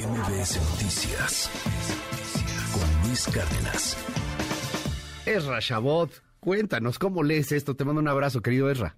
MBS Noticias con Luis Cárdenas. Esra Chabot, cuéntanos cómo lees esto. Te mando un abrazo, querido Esra.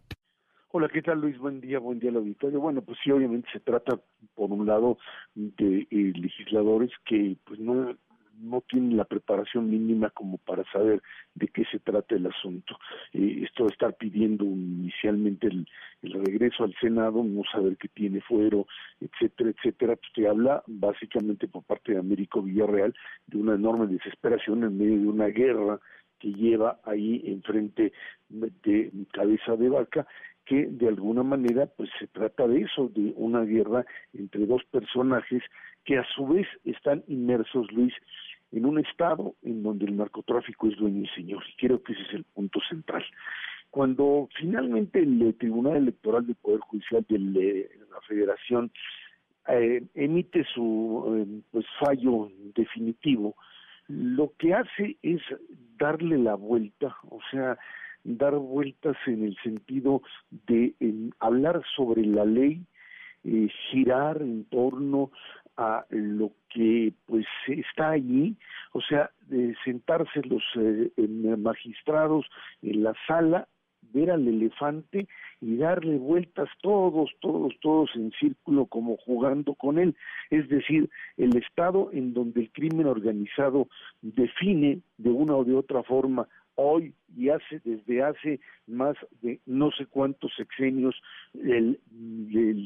Hola, ¿qué tal Luis? Buen día, buen día al auditorio. Bueno, pues sí, obviamente se trata, por un lado, de eh, legisladores que pues no no tienen la preparación mínima como para saber de qué se trata el asunto. Eh, esto de estar pidiendo inicialmente el, regreso al Senado, no saber qué tiene fuero, etcétera, etcétera, pues te habla básicamente por parte de Américo Villarreal de una enorme desesperación en medio de una guerra que lleva ahí enfrente de cabeza de vaca que de alguna manera pues se trata de eso, de una guerra entre dos personajes que a su vez están inmersos, Luis, en un estado en donde el narcotráfico es dueño y señor, y creo que ese es el punto central. Cuando finalmente el Tribunal Electoral del Poder Judicial de la Federación eh, emite su eh, pues fallo definitivo, lo que hace es darle la vuelta, o sea, dar vueltas en el sentido de hablar sobre la ley, eh, girar en torno a lo que pues está allí, o sea, de sentarse los eh, magistrados en la sala, ver al elefante y darle vueltas todos, todos, todos en círculo como jugando con él. Es decir, el estado en donde el crimen organizado define de una o de otra forma hoy y hace desde hace más de no sé cuántos sexenios el,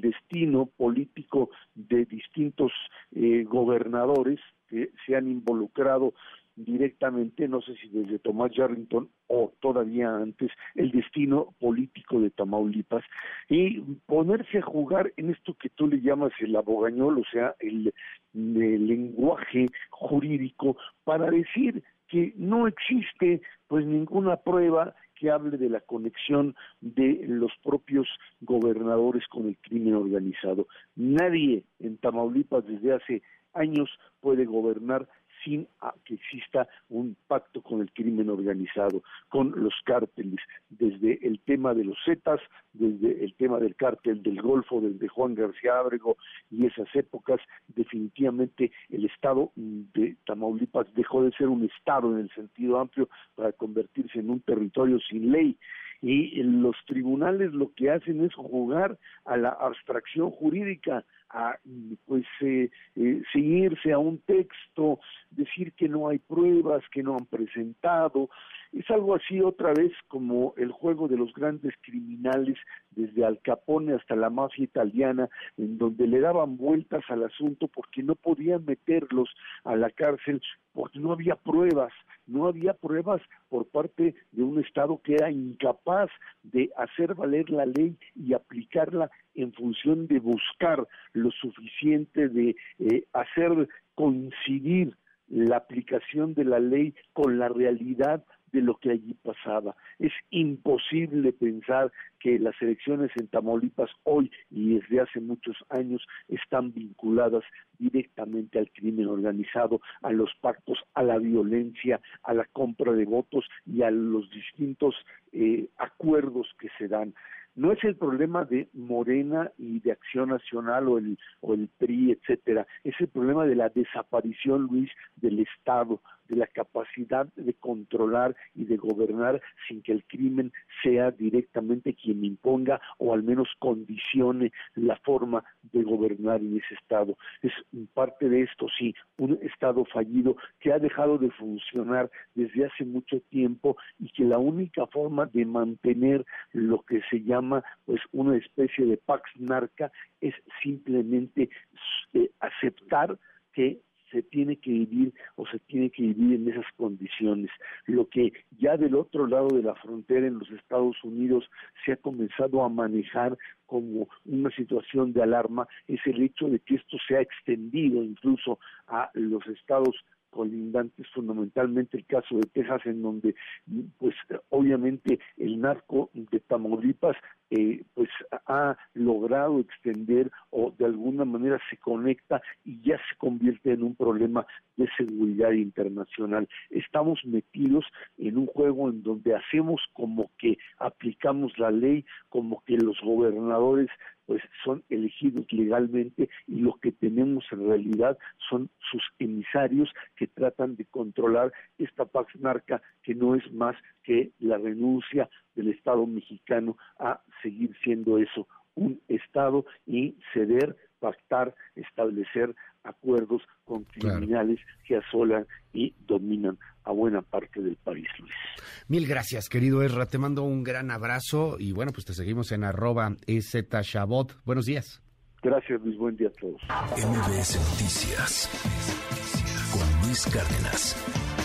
destino político de distintos eh, gobernadores que se han involucrado directamente, no sé si desde Tomás Yarrington o todavía antes, el destino político de Tamaulipas. Y ponerse a jugar en esto que tú le llamas el abogañol, o sea, el lenguaje jurídico para decir que no existe pues ninguna prueba que hable de la conexión de los propios gobernadores con el crimen organizado. Nadie en Tamaulipas desde hace años puede gobernar sin que exista un pacto con el crimen organizado, con los cárteles, desde el tema de los Zetas, desde el tema del cártel del Golfo, desde Juan García Ábrego y esas épocas, definitivamente el Estado de Tamaulipas dejó de ser un Estado en el sentido amplio para convertirse en un territorio sin ley. Y los tribunales lo que hacen es jugar a la abstracción jurídica, a pues eh, eh, seguirse a un texto, decir que no hay pruebas, que no han presentado, es algo así otra vez como el juego de los grandes criminales desde Al Capone hasta la mafia italiana, en donde le daban vueltas al asunto porque no podían meterlos a la cárcel porque no había pruebas, no había pruebas por parte de un Estado que era incapaz de hacer valer la ley y aplicarla en función de buscar lo suficiente, de eh, hacer coincidir la aplicación de la ley con la realidad de lo que allí pasaba. Es imposible pensar que las elecciones en Tamaulipas hoy y desde hace muchos años están vinculadas directamente al crimen organizado, a los pactos, a la violencia, a la compra de votos y a los distintos eh, acuerdos que se dan no es el problema de Morena y de Acción Nacional o el, o el PRI, etcétera, es el problema de la desaparición, Luis, del Estado, de la capacidad de controlar y de gobernar sin que el crimen sea directamente quien imponga o al menos condicione la forma de gobernar en ese Estado. Es parte de esto, sí, un Estado fallido que ha dejado de funcionar desde hace mucho tiempo y que la única forma de mantener lo que se llama pues una especie de pax narca es simplemente eh, aceptar que se tiene que vivir o se tiene que vivir en esas condiciones. Lo que ya del otro lado de la frontera en los Estados Unidos se ha comenzado a manejar como una situación de alarma es el hecho de que esto se ha extendido incluso a los estados colindantes, fundamentalmente el caso de Texas, en donde, pues, obviamente el narco de Tamaulipas, eh, pues, ha logrado extender o de alguna manera se conecta y ya se convierte en un problema de seguridad internacional. Estamos metidos en un juego en donde hacemos como que aplicamos la ley, como que los gobernadores pues son elegidos legalmente y lo que tenemos en realidad son sus emisarios que tratan de controlar esta Pax Narca que no es más que la renuncia del Estado mexicano a seguir siendo eso, un Estado y ceder, pactar, establecer acuerdos con criminales que asolan y dominan a buena parte del país, Luis. Mil gracias, querido Ezra. Te mando un gran abrazo y bueno, pues te seguimos en arroba Shabot. Buenos días. Gracias, Luis. Buen día a todos. MBS Noticias con Luis Cárdenas.